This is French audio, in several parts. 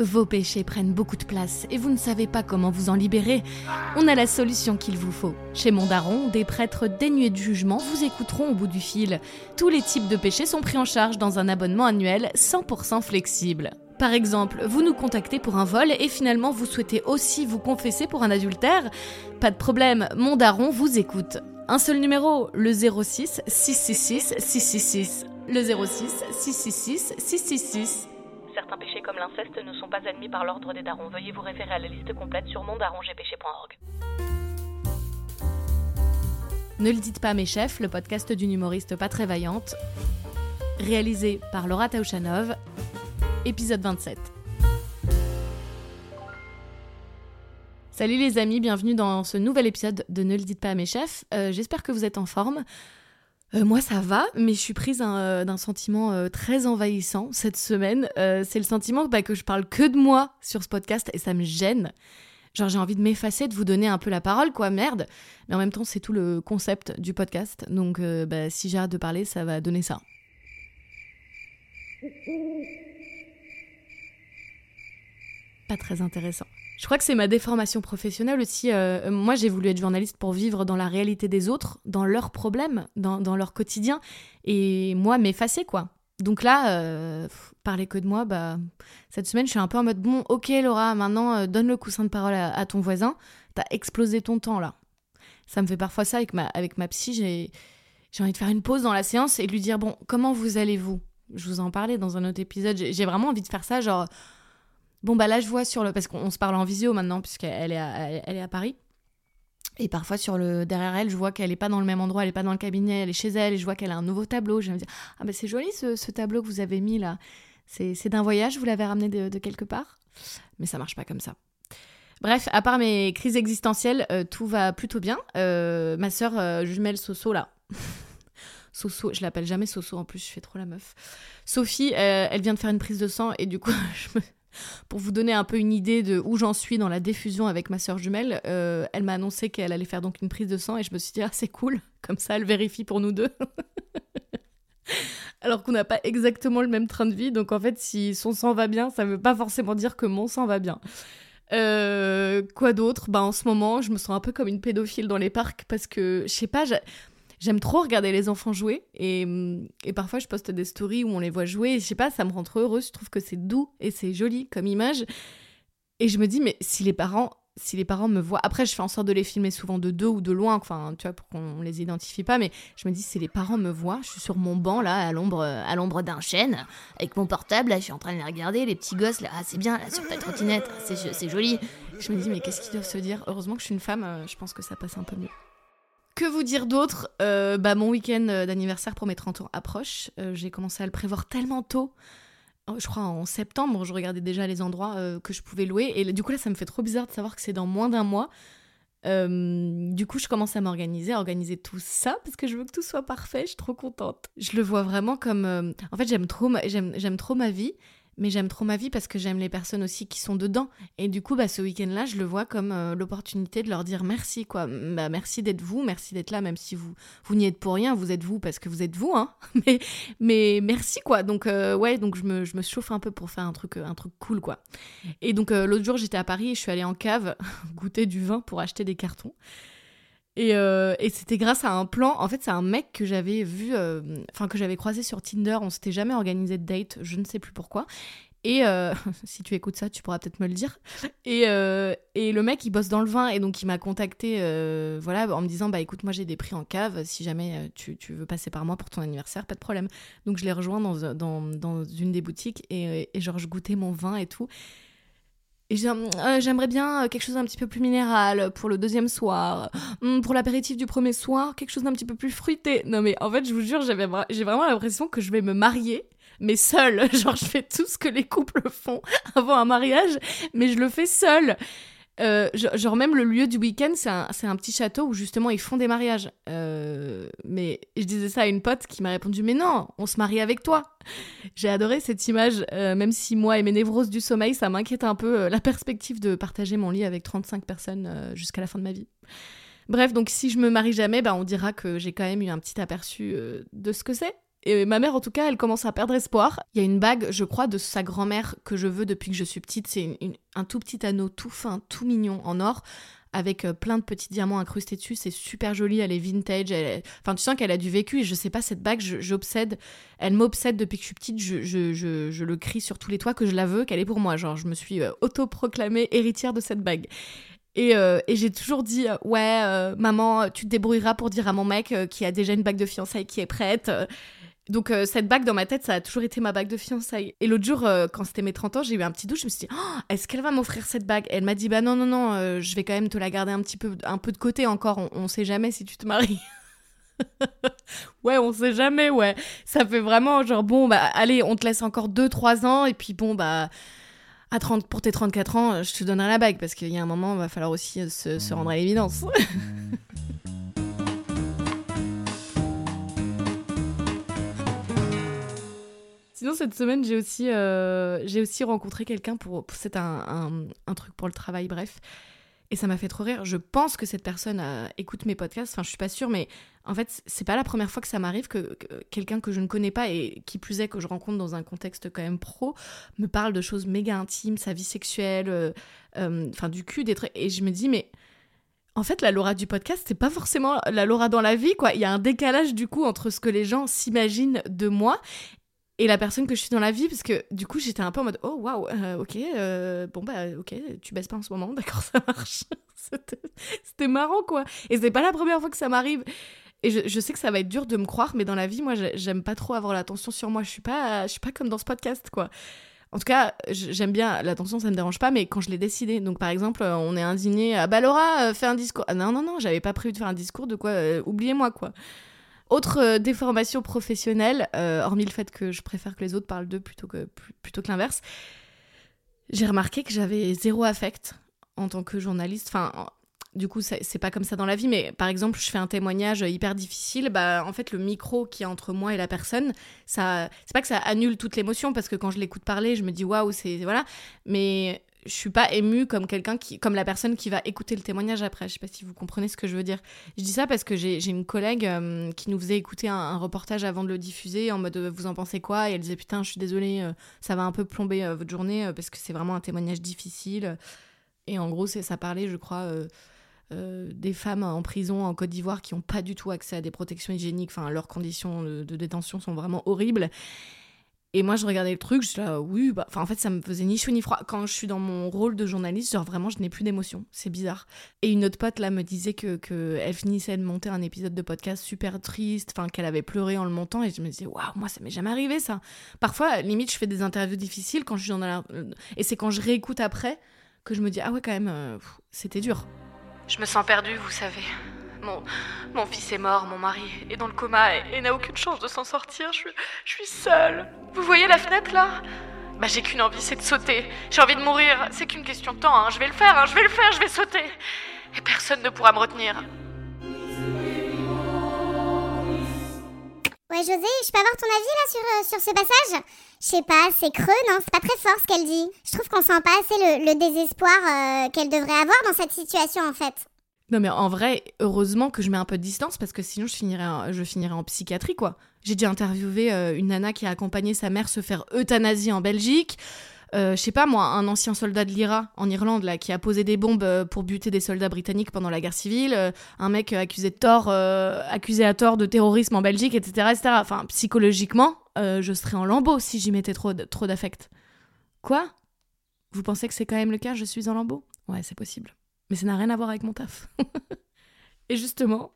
Vos péchés prennent beaucoup de place et vous ne savez pas comment vous en libérer On a la solution qu'il vous faut. Chez Mondaron, des prêtres dénués de jugement vous écouteront au bout du fil. Tous les types de péchés sont pris en charge dans un abonnement annuel 100% flexible. Par exemple, vous nous contactez pour un vol et finalement vous souhaitez aussi vous confesser pour un adultère Pas de problème, Mondaron vous écoute. Un seul numéro, le 06 666 666. Le 06 666 666. Certains péchés comme l'inceste ne sont pas admis par l'ordre des darons. Veuillez vous référer à la liste complète sur mondarongpéché.org. Ne le dites pas mes chefs, le podcast d'une humoriste pas très vaillante, réalisé par Laura Taouchanov, épisode 27. Salut les amis, bienvenue dans ce nouvel épisode de Ne le dites pas à mes chefs. Euh, j'espère que vous êtes en forme. Euh, moi ça va, mais je suis prise euh, d'un sentiment euh, très envahissant cette semaine. c'est le sentiment bah, que je parle que de moi sur ce podcast et ça me gêne. Genre j'ai envie de m'effacer, de vous donner un peu la parole, quoi, merde. Mais en même temps c'est tout le concept du podcast, donc bah, si j'arrête de parler ça va donner ça. Pas très intéressant. Je crois que c'est ma déformation professionnelle aussi. Euh, moi, j'ai voulu être journaliste pour vivre dans la réalité des autres, dans leurs problèmes, dans, leur quotidien, et moi m'effacer, quoi. Donc là, euh, parler que de moi, bah, cette semaine, je suis un peu en mode bon, ok Laura, maintenant euh, donne le coussin de parole à, ton voisin. T'as explosé ton temps là. Ça me fait parfois ça avec ma, avec ma psy. J'ai, j'ai envie de faire une pause dans la séance et de lui dire bon, comment vous allez-vous? Je vous en parlais dans un autre épisode. J'ai vraiment envie de faire ça, genre Bon, bah là, je vois sur le. Parce qu'on se parle en visio maintenant, puisqu'elle est, à, elle est à Paris. Et parfois, sur le derrière elle, je vois qu'elle n'est pas dans le même endroit, elle n'est pas dans le cabinet, elle est chez elle, et je vois qu'elle a un nouveau tableau. Je me dis, ah, bah c'est joli ce, tableau que vous avez mis là. C'est d'un voyage, vous l'avez ramené de, quelque part? Mais ça marche pas comme ça. Bref, à part mes crises existentielles, euh, tout va plutôt bien. Euh, ma sœur euh, jumelle Soso, là. Soso, je l'appelle jamais Soso en plus, je fais trop la meuf. Sophie, elle vient de faire une prise de sang et du coup, je me, pour vous donner un peu une idée de où j'en suis dans la diffusion avec ma sœur jumelle, euh, elle m'a annoncé qu'elle allait faire donc une prise de sang et je me suis dit ah c'est cool, comme ça elle vérifie pour nous deux. Alors qu'on n'a pas exactement le même train de vie, donc en fait si son sang va bien, ça ne veut pas forcément dire que mon sang va bien. Euh, quoi d'autre? Bah en ce moment, je me sens un peu comme une pédophile dans les parcs parce que je sais pas, j'aime trop regarder les enfants jouer et, et, parfois je poste des stories où on les voit jouer et je sais pas, ça me rend trop heureuse, je trouve que c'est doux et c'est joli comme image. Et je me dis, mais si les parents, si les parents me voient, après je fais en sorte de les filmer souvent de deux ou de loin, enfin tu vois, pour qu'on les identifie pas, mais je me dis, si les parents me voient, je suis sur mon banc là, à l'ombre, à l'ombre d'un chêne, avec mon portable, là, je suis en train de les regarder, les petits gosses là, ah, c'est bien, sur ta trottinette, c'est joli. Je me dis, mais qu'est-ce qu'ils doivent se dire? Heureusement que je suis une femme, euh, je pense que ça passe un peu mieux. Que vous dire d'autre? Euh, bah, Mon week-end euh, d'anniversaire pour mes 30 ans approche. Euh, j'ai commencé à le prévoir tellement tôt. Oh, je crois en septembre, je regardais déjà les endroits que je pouvais louer. Et du coup, là, ça me fait trop bizarre de savoir que c'est dans moins d'un mois. du coup, je commence à m'organiser, à organiser tout ça parce que je veux que tout soit parfait. Je suis trop contente. Je le vois vraiment comme. En fait, j'aime trop, j'aime trop ma vie mais j'aime trop ma vie parce que j'aime les personnes aussi qui sont dedans. Et du coup, bah, ce week-end-là, je le vois comme euh, l'opportunité de leur dire merci, quoi. Bah, merci d'être vous, merci d'être là, même si vous, vous n'y êtes pour rien, vous êtes vous parce que vous êtes vous, hein. Mais, mais merci, quoi. Donc, euh, ouais, donc je me, je me, chauffe un peu pour faire un truc, un truc cool, quoi. Et donc, euh, l'autre jour, j'étais à Paris et je suis allée en cave goûter du vin pour acheter des cartons. Euh, et, c'était grâce à un plan. En fait, c'est un mec que j'avais vu, euh, enfin, que j'avais croisé sur Tinder. On s'était jamais organisé de date, je ne sais plus pourquoi. Et euh, si tu écoutes ça, tu pourras peut-être me le dire. Et, et, le mec, il bosse dans le vin et donc il m'a contacté voilà, en me disant Bah écoute, moi j'ai des prix en cave. Si jamais tu, veux passer par moi pour ton anniversaire, pas de problème. Donc je l'ai rejoint dans, dans, dans, une des boutiques et, et genre je goûtais mon vin et tout. Et euh, j'aimerais bien euh, quelque chose d'un petit peu plus minéral pour le deuxième soir. Hmm, pour l'apéritif du premier soir, quelque chose d'un petit peu plus fruité. Non mais en fait, je vous jure, j'ai vraiment l'impression que je vais me marier mais seule. Genre, je fais tout ce que les couples font avant un mariage, mais je le fais seule. Euh, genre même le lieu du week-end, c'est un, un, petit château où justement ils font des mariages. Euh, mais je disais ça à une pote qui m'a répondu mais non, on se marie avec toi. J'ai adoré cette image, euh, même si moi et mes névroses du sommeil, ça m'inquiète un peu la perspective de partager mon lit avec 35 personnes jusqu'à la fin de ma vie. Bref, donc si je me marie jamais, bah, on dira que j'ai quand même eu un petit aperçu de ce que c'est. Et ma mère, en tout cas, elle commence à perdre espoir. Il y a une bague, je crois, de sa grand-mère que je veux depuis que je suis petite. C'est un tout petit anneau tout fin, tout mignon en or avec euh, plein de petits diamants incrustés dessus. C'est super joli, elle est vintage. Enfin, tu sens qu'elle a du vécu et je sais pas, cette bague, j'obsède. Elle m'obsède depuis que je suis petite. Je, le crie sur tous les toits que je la veux, qu'elle est pour moi. Genre, je me suis euh, autoproclamée héritière de cette bague. Et, euh, et j'ai toujours dit, ouais, maman, tu te débrouilleras pour dire à mon mec qui a déjà une bague de fiançailles qui est prête. Donc euh, cette bague dans ma tête, ça a toujours été ma bague de fiançailles. Et l'autre jour, euh, quand c'était mes 30 ans, j'ai eu un petit doute, je me suis dit, oh, est-ce qu'elle va m'offrir cette bague? Elle m'a dit, bah non, non, non, euh, je vais quand même te la garder un petit peu, un peu de côté encore, on, on sait jamais si tu te maries. ouais, on sait jamais, ouais. Ça fait vraiment genre, bon, bah allez, on te laisse encore 2-3 ans, et puis bon, bah... À 30, pour tes 34 ans, je te donnerai la bague parce qu'il y a un moment, il va falloir aussi se, se rendre à l'évidence. Sinon, cette semaine, j'ai aussi, euh, aussi rencontré quelqu'un pour. C'est un, un, truc pour le travail, bref. Et ça m'a fait trop rire. Je pense que cette personne euh, écoute mes podcasts. Enfin, je suis pas sûre, mais en fait, c'est pas la première fois que ça m'arrive que, quelqu'un que je ne connais pas et qui plus est que je rencontre dans un contexte quand même pro me parle de choses méga intimes, sa vie sexuelle, euh, enfin du cul, des trucs. Et je me dis, mais en fait, la Laura du podcast, c'est pas forcément la Laura dans la vie, quoi. Il y a un décalage, du coup, entre ce que les gens s'imaginent de moi et la personne que je suis dans la vie parce que du coup j'étais un peu en mode oh waouh euh, ok euh, bon bah ok tu baisses pas en ce moment d'accord ça marche. C'était marrant quoi. Et c'est pas la première fois que ça m'arrive. Et je, sais que ça va être dur de me croire mais dans la vie moi j'aime pas trop avoir l'attention sur moi. Je suis pas je suis pas comme dans ce podcast quoi. En tout cas, j'aime bien l'attention, ça me dérange pas, mais quand je l'ai décidé, donc par exemple, on est dîner, ah bah Laura, euh, fais un discours. Ah, non, non, non, j'avais pas prévu de faire un discours, de quoi, oubliez-moi quoi. Autre euh, déformation professionnelle, euh, hormis le fait que je préfère que les autres parlent d'eux plutôt que, plutôt que l'inverse, j'ai remarqué que j'avais zéro affect en tant que journaliste. Enfin, du coup, c'est pas comme ça dans la vie, mais par exemple, je fais un témoignage hyper difficile, bah en fait, le micro qui est entre moi et la personne, ça, c'est pas que ça annule toute l'émotion parce que quand je l'écoute parler, je me dis waouh, c'est voilà, mais je suis pas émue comme quelqu'un qui comme la personne qui va écouter le témoignage après. Je sais pas si vous comprenez ce que je veux dire. Je dis ça parce que j'ai une collègue euh, qui nous faisait écouter un, reportage avant de le diffuser en mode euh, vous en pensez quoi? Et elle disait putain je suis désolée euh, ça va un peu plomber votre journée parce que c'est vraiment un témoignage difficile. Et en gros c'est ça parlait je crois des femmes en prison en Côte d'Ivoire qui n'ont pas du tout accès à des protections hygiéniques, enfin leurs conditions de, de détention sont vraiment horribles. Et moi, je regardais le truc, je suis là, oui, bah, en fait, ça me faisait ni chaud ni froid. Quand je suis dans mon rôle de journaliste, genre vraiment, je n'ai plus d'émotion. C'est bizarre. Et une autre pote, là, me disait que, que elle finissait de monter un épisode de podcast super triste, enfin, qu'elle avait pleuré en le montant. Et je me disais, waouh, moi, ça m'est jamais arrivé, ça. Parfois, limite, je fais des interviews difficiles quand je suis dans la. Et c'est quand je réécoute après que je me dis, ah ouais, quand même, euh, c'était dur. Je me sens perdue, vous savez. Mon, fils est mort, mon mari est dans le coma et, n'a aucune chance de s'en sortir. Je, suis seule. Vous voyez la fenêtre là? Bah j'ai qu'une envie, c'est de sauter. J'ai envie de mourir. C'est qu'une question de temps. Hein. Je vais le faire, hein. je vais le faire, je vais sauter. Et personne ne pourra me retenir. Ouais, José, je peux avoir ton avis là sur, euh, sur ce passage? Je sais pas, c'est creux, non? C'est pas très fort ce qu'elle dit. Je trouve qu'on sent pas assez le, désespoir euh, qu'elle devrait avoir dans cette situation en fait. Non mais en vrai, heureusement que je mets un peu de distance parce que sinon je finirais en, psychiatrie quoi. J'ai déjà interviewé euh, une nana qui a accompagné sa mère se faire euthanasie en Belgique. Euh, je sais pas moi, un ancien soldat de l'IRA en Irlande là qui a posé des bombes euh, pour buter des soldats britanniques pendant la guerre civile, un mec accusé tort, à tort de terrorisme en Belgique, etc., etc. Enfin psychologiquement, je serais en lambeau si j'y mettais trop trop d'affect. Quoi? Vous pensez que c'est quand même le cas? Je suis en lambeau? Ouais, c'est possible. Mais ça n'a rien à voir avec mon taf. et justement,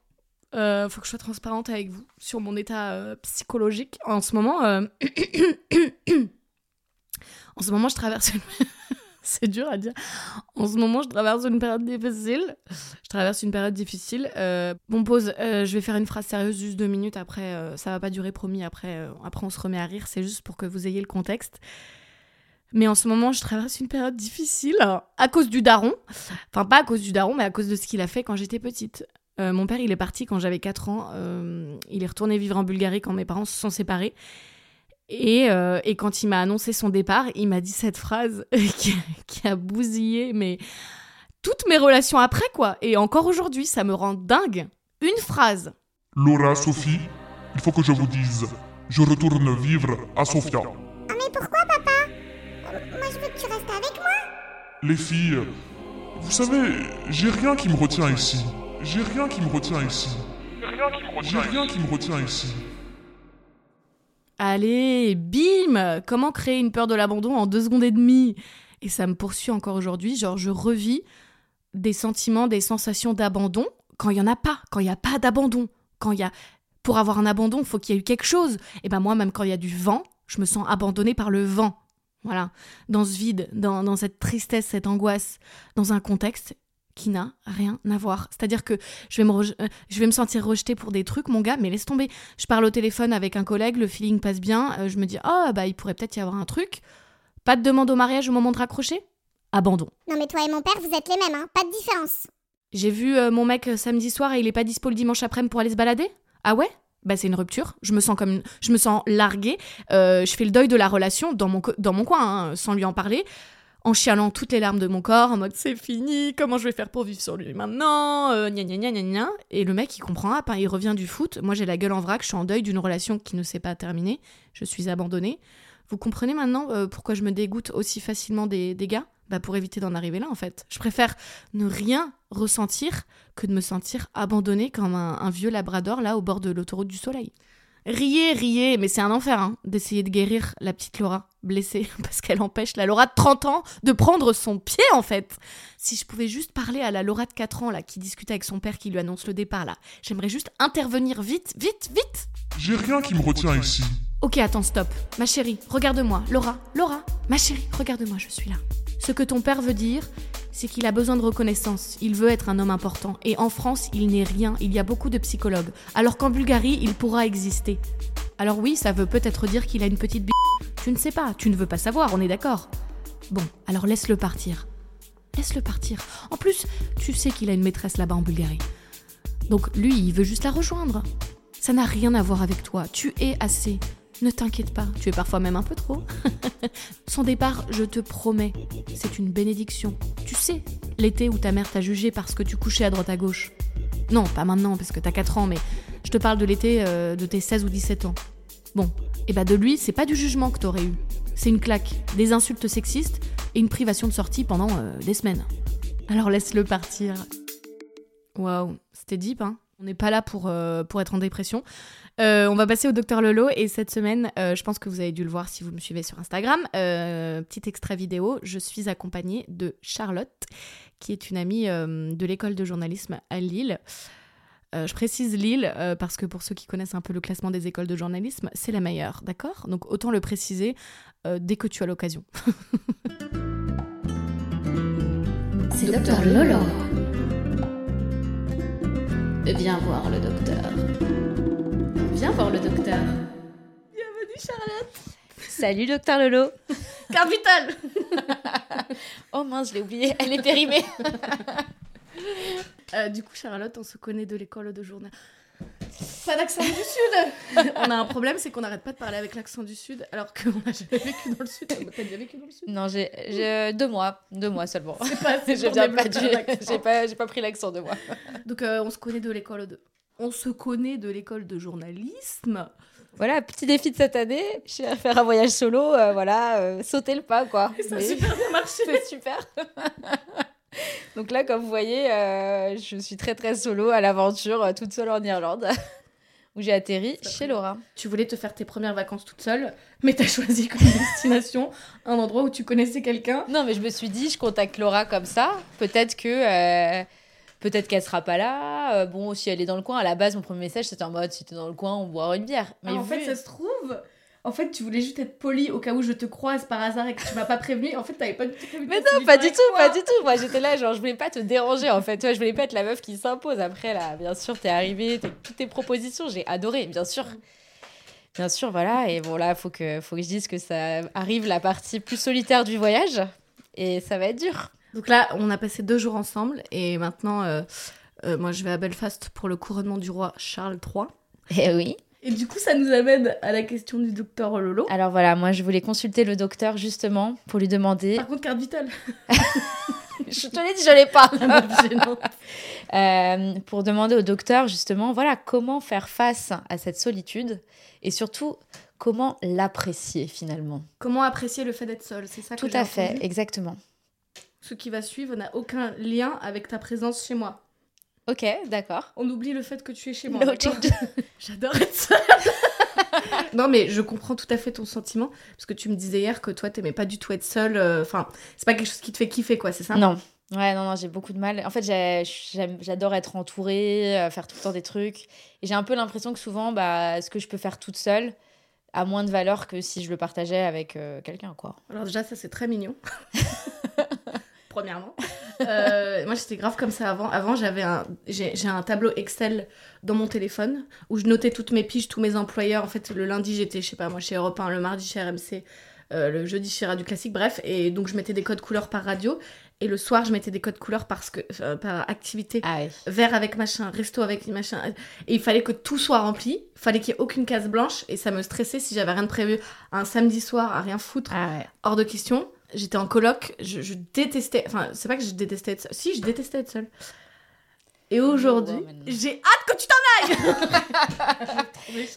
euh, faut que je sois transparente avec vous sur mon état euh, psychologique. En ce moment, euh, en ce moment, je traverse une... C'est dur à dire. En ce moment, je traverse une période difficile. Je traverse une période difficile. Euh, bon, pause. je vais faire une phrase sérieuse, juste deux minutes. Après, ça va pas durer, promis. Après, après, on se remet à rire. C'est juste pour que vous ayez le contexte. Mais en ce moment, je traverse une période difficile à cause du daron. Enfin, pas à cause du daron, mais à cause de ce qu'il a fait quand j'étais petite. Euh, mon père, il est parti quand j'avais 4 ans. Euh, il est retourné vivre en Bulgarie quand mes parents se sont séparés. Et, euh, et quand il m'a annoncé son départ, il m'a dit cette phrase qui, qui, a bousillé mais toutes mes relations après, quoi. Et encore aujourd'hui, ça me rend dingue. Une phrase. Laura, Sophie, il faut que je vous dise. je retourne vivre à Sofia. Ah mais pourquoi Les filles, vous savez, j'ai rien qui me retient ici. J'ai rien qui me retient ici. J'ai rien qui me retient ici. Allez, bim Comment créer une peur de l'abandon en deux secondes et demie? Et ça me poursuit encore aujourd'hui, genre je revis des sentiments, des sensations d'abandon quand il y en a pas, quand il y a pas d'abandon, quand il y a pour avoir un abandon, il faut qu'il y ait eu quelque chose. Et ben moi même quand il y a du vent, je me sens abandonnée par le vent. Voilà, dans ce vide, dans, dans cette tristesse, cette angoisse, dans un contexte qui n'a rien à voir. C'est-à-dire que je vais, me euh, je vais me sentir rejetée pour des trucs, mon gars, mais laisse tomber. Je parle au téléphone avec un collègue, le feeling passe bien, euh, je me dis, ah bah il pourrait peut-être y avoir un truc. Pas de demande au mariage au moment de raccrocher? Abandon. Non mais toi et mon père vous êtes les mêmes, hein. Pas de différence. J'ai vu euh, mon mec samedi soir et il est pas dispo le dimanche après-midi pour aller se balader? Ah ouais? Bah c'est une rupture, je me sens comme je me sens larguée, Euh, je fais le deuil de la relation dans mon dans mon coin hein, sans lui en parler, en chialant toutes les larmes de mon corps en mode c'est fini, comment je vais faire pour vivre sur lui maintenant, euh, gna gna gna et le mec il comprend pas, hein, il revient du foot, moi j'ai la gueule en vrac, je suis en deuil d'une relation qui ne s'est pas terminée, je suis abandonnée. Vous comprenez maintenant euh, pourquoi je me dégoûte aussi facilement des, des gars? Bah pour éviter d'en arriver là en fait. Je préfère ne rien ressentir que de me sentir abandonnée comme un, un vieux labrador là au bord de l'autoroute du soleil. Riez, riez, mais c'est un enfer hein, d'essayer de guérir la petite Laura blessée parce qu'elle empêche la Laura de 30 ans de prendre son pied en fait. Si je pouvais juste parler à la Laura de 4 ans là qui discute avec son père qui lui annonce le départ là, j'aimerais juste intervenir vite, vite, vite. J'ai rien qui me retient ici. Ok, attends, stop. Ma chérie, regarde-moi. Laura, Laura, ma chérie, regarde-moi, je suis là. Ce que ton père veut dire, c'est qu'il a besoin de reconnaissance. Il veut être un homme important. Et en France, il n'est rien. Il y a beaucoup de psychologues. Alors qu'en Bulgarie, il pourra exister. Alors oui, ça veut peut-être dire qu'il a une petite b. Tu ne sais pas, tu ne veux pas savoir, on est d'accord. Bon, alors laisse-le partir. Laisse-le partir. En plus, tu sais qu'il a une maîtresse là-bas en Bulgarie. Donc lui, il veut juste la rejoindre. Ça n'a rien à voir avec toi. Tu es assez. Ne t'inquiète pas, tu es parfois même un peu trop. Son départ, je te promets, c'est une bénédiction. Tu sais, l'été où ta mère t'a jugé parce que tu couchais à droite à gauche. Non, pas maintenant, parce que t'as 4 ans, mais je te parle de l'été euh, de tes 16 ou 17 ans. Bon, et bah de lui, c'est pas du jugement que t'aurais eu. C'est une claque, des insultes sexistes et une privation de sortie pendant euh, des semaines. Alors laisse-le partir. Waouh, c'était deep, hein? On n'est pas là pour, euh, pour être en dépression. Euh, on va passer au docteur Lolo et cette semaine, euh, je pense que vous avez dû le voir si vous me suivez sur Instagram, petit extrait vidéo, je suis accompagnée de Charlotte, qui est une amie de l'école de journalisme à Lille. Je précise Lille parce que pour ceux qui connaissent un peu le classement des écoles de journalisme, c'est la meilleure, d'accord? Donc autant le préciser dès que tu as l'occasion. C'est Docteur Lolo. Viens voir le docteur. Viens voir le docteur. Bienvenue Charlotte Salut Docteur Lolo. Carte vitale Oh mince, je l'ai oublié, elle est périmée. Euh, du coup, Charlotte, on se connaît de l'école de journal. Pas d'accent du Sud On a un problème, c'est qu'on n'arrête pas de parler avec l'accent du Sud, alors qu'on n'a jamais vécu dans le Sud. T'as déjà vécu dans le Sud? Non, j'ai j'ai- deux mois, deux mois seulement. C'est pas pas j'ai pas, j'ai pas pris l'accent de moi. Donc, euh, on se connaît de l'école de... On se connaît de l'école de journalisme. Voilà, petit défi de cette année, je vais faire un voyage solo, euh, voilà, euh, sauter le pas quoi. Et ça a Mais- super bien marché. C'est super. Donc là, comme vous voyez, euh, je suis très très solo à l'aventure, euh, toute seule en Irlande, où j'ai atterri chez Laura. Tu voulais te faire tes premières vacances toute seule, mais t'as choisi comme destination un endroit où tu connaissais quelqu'un. Non, mais je me suis dit, je contacte Laura comme ça. Peut-être que. euh, Peut-être qu'elle sera pas là. Euh, bon, si elle est dans le coin, à la base, mon premier message, c'était en mode si t'es dans le coin, on boira une bière. Mais Ah, en vu- fait, ça se trouve... En fait, tu voulais juste être poli au cas où je te croise par hasard et que tu m'as pas prévenu. En fait, t'avais pas du tout Mais non, pas du tout, moi. pas du tout. Moi, j'étais là, genre, je voulais pas te déranger, en fait. Toi, je voulais pas être la meuf qui s'impose. Après, là, bien sûr, t'es arrivée, t'as toutes tes propositions, j'ai adoré, bien sûr. Bien sûr, voilà. Et bon, là, faut que, faut que je dise que ça arrive la partie plus solitaire du voyage. Et ça va être dur. Donc là, on a passé deux jours ensemble et maintenant, euh, euh, moi, je vais à Belfast pour le couronnement du roi Charles III. Eh oui. Et du coup, ça nous amène à la question du docteur Lolo. Alors voilà, moi, je voulais consulter le docteur, justement, pour lui demander. Par contre, carte vitale. je te l'ai dit, je l'ai pas. Gênant. Euh, pour demander au docteur justement, voilà, comment faire face à cette solitude et surtout comment l'apprécier finalement. Comment apprécier le fait d'être seul C'est ça que Tout à fait, entendu. exactement. Ce qui va suivre n'a aucun lien avec ta présence chez moi. Ok, d'accord. On oublie le fait que tu es chez moi. No. J'adore être seule. non, mais je comprends tout à fait ton sentiment. Parce que tu me disais hier que toi, t'aimais pas du tout être seule. euh, Enfin, c'est pas quelque chose qui te fait kiffer, quoi, c'est ça? Non. Ouais, non, non, j'ai beaucoup de mal. En fait, j'adore être entourée, euh, faire tout le temps des trucs. Et j'ai un peu l'impression que souvent, bah, ce que je peux faire toute seule a moins de valeur que si je le partageais avec euh, quelqu'un, quoi. Alors, déjà, ça, c'est très mignon. Premièrement. Euh, moi, j'étais grave comme ça avant. Avant, j'avais un, j'ai, un tableau Excel dans mon téléphone où je notais toutes mes piges, tous mes employeurs. En fait, le lundi, j'étais, je sais pas, moi, chez Europe 1, le mardi chez RMC, euh, le jeudi chez Radio Classique, bref. Et donc, je mettais des codes couleurs par radio. Et le soir, je mettais des codes couleurs parce que, euh, par activité. Ah verre avec machin, resto avec machin. Et il fallait que tout soit rempli. Il fallait qu'il n'y ait aucune case blanche. Et ça me stressait si j'avais rien de prévu. Un samedi soir à rien foutre, Ah ouais. hors de question. J'étais en coloc. Je, je détestais. Enfin, c'est pas que je détestais être seule. Si, je détestais être seule. Et aujourd'hui, Wow, maintenant. j'ai hâte que tu t'en ailles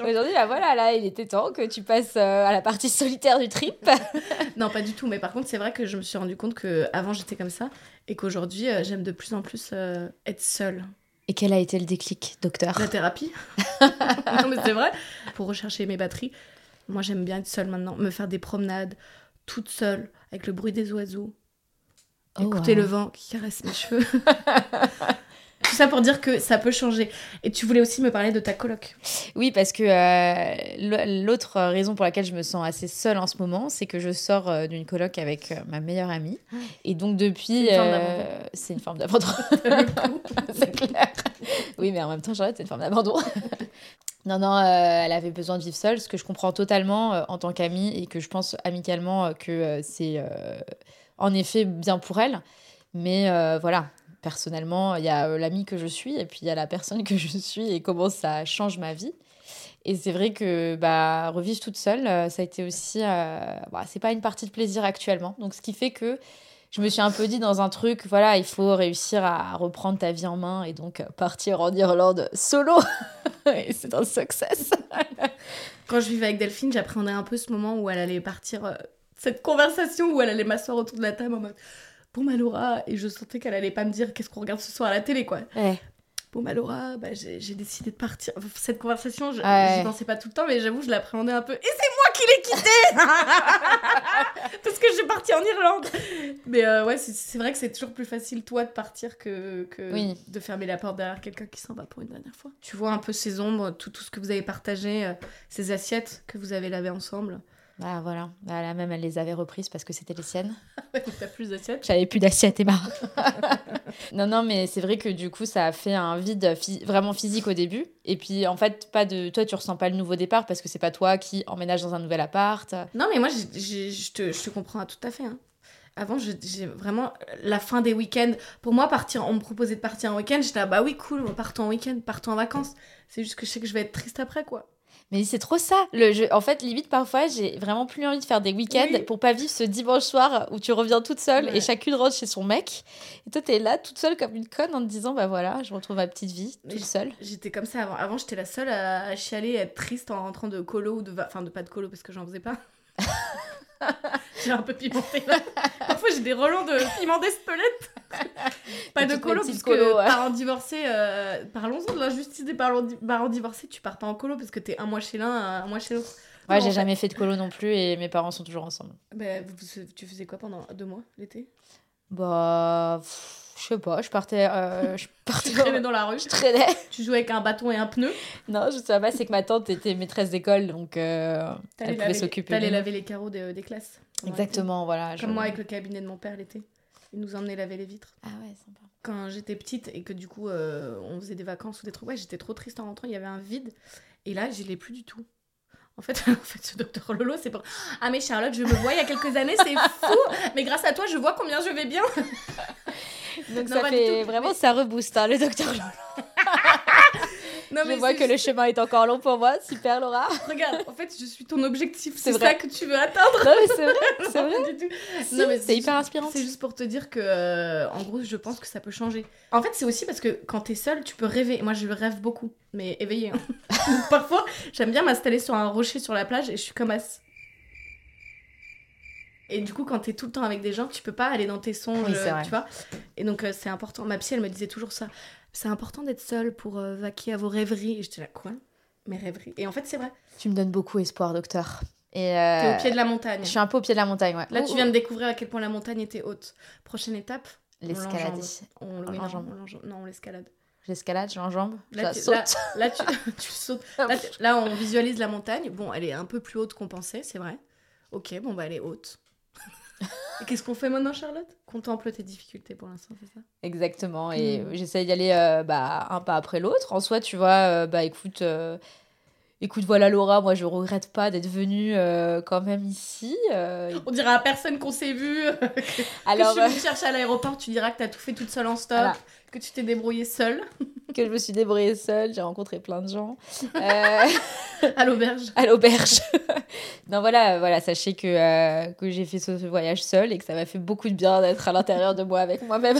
Aujourd'hui, bah voilà, là, il était temps que tu passes euh, à la partie solitaire du trip. Non, pas du tout. Mais par contre, c'est vrai que je me suis rendu compte que avant j'étais comme ça. Et qu'aujourd'hui, euh, j'aime de plus en plus euh, être seule. Et quel a été le déclic, docteur? La thérapie. non, mais c'est vrai. Pour rechercher mes batteries, moi j'aime bien être seule maintenant. Me faire des promenades toute seule, avec le bruit des oiseaux. Oh, écouter wow. le vent qui caresse mes cheveux. Tout ça pour dire que ça peut changer. Et tu voulais aussi me parler de ta coloc. Oui, parce que euh, l'autre raison pour laquelle je me sens assez seule en ce moment, c'est que je sors euh, d'une coloc avec euh, ma meilleure amie. Et donc depuis... C'est une forme d'abandon. C'est une forme d'abandon. c'est clair. Oui, mais en même temps, j'arrête, c'est une forme d'abandon. Non, non, euh, elle avait besoin de vivre seule, ce que je comprends totalement euh, en tant qu'amie et que je pense amicalement euh, que c'est en effet bien pour elle. Mais voilà, personnellement, il y a l'amie que je suis et puis il y a la personne que je suis et comment ça change ma vie. Et c'est vrai que bah, revivre toute seule, ça a été aussi. bah, c'est pas une partie de plaisir actuellement. Donc, ce qui fait que je me suis un peu dit dans un truc, voilà, il faut réussir à reprendre ta vie en main et donc partir en Irlande solo. et c'est un success. Quand je vivais avec Delphine, j'appréhendais un peu ce moment où elle allait partir, euh, cette conversation où elle allait m'asseoir autour de la table en mode Bon, bah Laura, et je sentais qu'elle allait pas me dire qu'est-ce qu'on regarde ce soir à la télé, quoi? Ouais. Bon, bah Laura, bah, j'ai décidé de partir. Cette conversation, je Ouais. pensais pas tout le temps, mais j'avoue, je l'appréhendais un peu. Et c'est moi qui l'ai quitté Parce que je suis partie en Irlande Mais euh, ouais, c'est- vrai que c'est toujours plus facile, toi, de partir que, que Oui. de fermer la porte derrière quelqu'un qui s'en va pour une dernière fois. Tu vois un peu ces ombres, tout, tout ce que vous avez partagé, euh, ces assiettes que vous avez lavées ensemble. Bah voilà, bah, là même elle les avait reprises parce que c'était les siennes. T'as plus d'assiettes? J'avais plus d'assiette, Emma. non, non, mais c'est vrai que du coup, ça a fait un vide vraiment physique au début. Et puis, en fait, pas de toi, tu ressens pas le nouveau départ parce que c'est pas toi qui emménage dans un nouvel appart. Non, mais moi, je te, je te comprends tout à fait. hein. Avant, j'ai vraiment la fin des week-ends. Pour moi, partir, on me proposait de partir en week-end. J'étais là, bah oui, cool, partons en week-end, partons en vacances. C'est juste que je sais que je vais être triste après, quoi. Mais c'est trop ça. Le en fait, limite, parfois, j'ai vraiment plus envie de faire des week-ends Oui. pour pas vivre ce dimanche soir où tu reviens toute seule Ouais. et chacune rentre chez son mec. Et toi, t'es là toute seule comme une conne en te disant, bah voilà, je retrouve ma petite vie toute seule. J'étais comme ça avant. Avant, j'étais la seule à, chialer, à être triste en rentrant de colo ou de. Enfin, de pas de colo parce que j'en faisais pas. j'ai un peu pimenté là. Parfois, j'ai des relents de piment d'Espelette. pas de colo, puisque colos, ouais. parents divorcés. euh, Parlons-en de l'injustice des parents, di- parents divorcés. Tu pars pas en colo parce que t'es un mois chez l'un, un mois chez l'autre. Ouais, j'ai jamais fait de colo non plus et mes parents sont toujours ensemble. Bah, tu faisais quoi pendant deux mois l'été? Bah, pff, je sais pas, je partais. euh, je partais Tu traînais dans la rue, Je traînais. tu jouais avec un bâton et un pneu. Non, je sais pas, c'est que ma tante était maîtresse d'école, donc euh, elle pouvait s'occuper. t'allais laver les carreaux des, des classes. Exactement, voilà. je- Comme moi avec le cabinet de mon père l'été. Il nous emmenait laver les vitres. Ah ouais, sympa. Quand j'étais petite et que du coup euh, on faisait des vacances ou des trucs, ouais, j'étais trop triste en rentrant, il y avait un vide. Et là, je l'ai plus du tout. En fait, en fait, ce docteur Lolo, c'est pour. Ah, mais Charlotte, je me vois il y a quelques années, c'est fou! Mais grâce à toi, je vois combien je vais bien! Donc Non, ça fait tout. vraiment, Mais- ça rebooste, hein, le docteur Lolo. Non, Je vois que le chemin est encore long pour moi. Super, Laura. Regarde, en fait, je suis ton objectif. C'est ça que tu veux atteindre. Non, mais c'est vrai, c'est vrai. du tout. Si, Non, mais c'est hyper inspirant. C'est juste pour te dire que, euh, en gros, je pense que ça peut changer. En fait, c'est aussi parce que quand t'es seule, tu peux rêver. Moi, je rêve beaucoup, mais éveillé. hein. Parfois, j'aime bien m'installer sur un rocher sur la plage et je suis comme as. Et du coup, quand t'es tout le temps avec des gens, tu peux pas aller dans tes songes, Oui, tu vois. Et donc, euh, c'est important. Ma psy, elle me disait toujours ça. C'est important d'être seule pour euh, vaquer à vos rêveries. Et j'étais là, quoi? Mes rêveries. Et en fait, c'est vrai. Tu me donnes beaucoup espoir, docteur. Et T'es euh, au pied de la montagne. Je suis un peu au pied de la montagne, ouais. Là, Ouh, tu viens de découvrir à quel point la montagne était haute. Prochaine étape, L'escalader. l'enjambe. On, l'enjambe. on l'enjambe. Non, on l'escalade. J'escalade, je l'enjambe, Là, tu- saute. Là, tu, tu sautes. Là, là, on visualise la montagne. Bon, elle est un peu plus haute qu'on pensait, c'est vrai. Ok, bon, bah, elle est haute. Et qu'est-ce qu'on fait maintenant, Charlotte? Contemple tes difficultés pour l'instant, c'est ça? Exactement. Et Mm. j'essaye d'y aller euh, bah, un pas après l'autre. En soi, tu vois, euh, bah écoute, euh, écoute, voilà Laura, moi je regrette pas d'être venue quand même ici. On dira à personne qu'on s'est vu. que alors je euh, suis venue chercher à l'aéroport, tu diras que t'as tout fait toute seule en stop, Voilà. que tu t'es débrouillée seule que je me suis débrouillée seule, j'ai rencontré plein de gens. Euh, à l'auberge. à l'auberge. non, voilà, voilà, sachez que, euh, que j'ai fait ce voyage seule et que ça m'a fait beaucoup de bien d'être à l'intérieur de moi avec moi-même.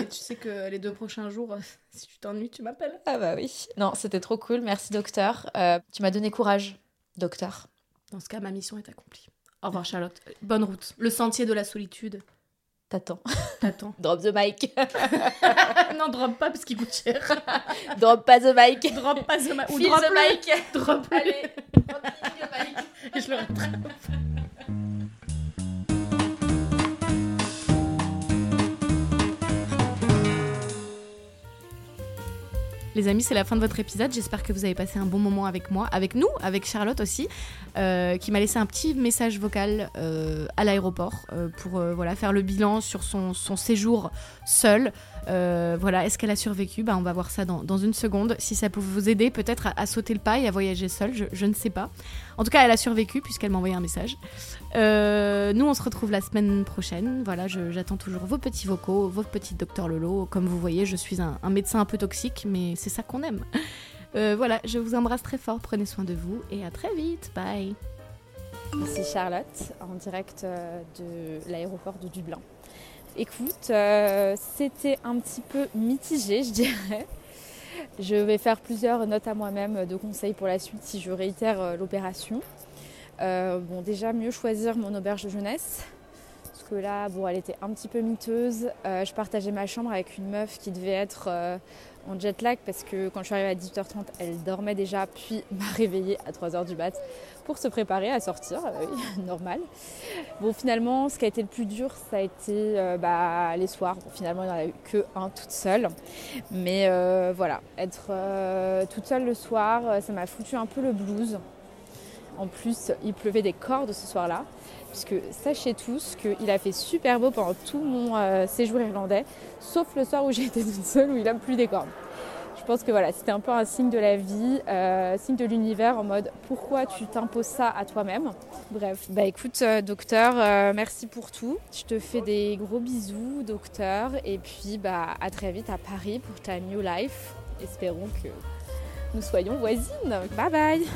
Et tu sais que les deux prochains jours, euh, si tu t'ennuies, tu m'appelles. Ah bah oui. Non, c'était trop cool. Merci, docteur. Euh, tu m'as donné courage, docteur. Dans ce cas, ma mission est accomplie. Au revoir, Charlotte. Bonne route. Le sentier de la solitude T'attends. t'attend. Drop the mic. non, drop pas parce qu'il coûte cher. Drop pas the mic. drop pas the mic. Ou Feel drop the le. mic. Drop le. Allez, drop the mic. Et je le rattrape. Les amis, c'est la fin de votre épisode. J'espère que vous avez passé un bon moment avec moi, avec nous, avec Charlotte aussi, euh, qui m'a laissé un petit message vocal euh, à l'aéroport euh, pour voilà, faire le bilan sur son séjour seul. Euh, voilà, est-ce qu'elle a survécu? Bah, On va voir ça dans, une seconde. Si ça peut vous aider peut-être à, sauter le pas et à voyager seul, je, ne sais pas. En tout cas, elle a survécu puisqu'elle m'a envoyé un message. Euh, nous, on se retrouve la semaine prochaine. Voilà, j'attends toujours vos petits vocaux, vos petits docteur Lolo. Comme vous voyez, je suis un, médecin un peu toxique, mais c'est ça qu'on aime. Euh, voilà, je vous embrasse très fort. Prenez soin de vous et à très vite. Bye. Ici Charlotte, en direct de l'aéroport de Dublin. Écoute, euh, c'était un petit peu mitigé, je dirais. Je vais faire plusieurs notes à moi-même de conseils pour la suite si je réitère euh, l'opération. Euh, bon, déjà, mieux choisir mon auberge de jeunesse. Parce que là, bon, elle était un petit peu miteuse. Je partageais ma chambre avec une meuf qui devait être en jet lag parce que quand je suis arrivée à 18h30, elle dormait déjà, puis m'a réveillée à 3h du mat pour se préparer à sortir, euh, normal. Bon, finalement, ce qui a été le plus dur, ça a été euh, bah, les soirs. Bon, finalement, il n'y en a eu que un toute seule. Mais euh, voilà, être toute seule le soir, ça m'a foutu un peu le blues. En plus, il pleuvait des cordes ce soir-là. Puisque sachez tous qu'il a fait super beau pendant tout mon euh, séjour irlandais, sauf le soir où j'ai été toute seule, où il a plu des cordes. Je pense que voilà, c'était un peu un signe de la vie, euh, signe de l'univers en mode pourquoi tu t'imposes ça à toi-même? Bref, bah écoute, euh, docteur, euh, merci pour tout. Je te fais des gros bisous, docteur, et puis bah à très vite à Paris pour ta new life. Espérons que nous soyons voisines. Bye bye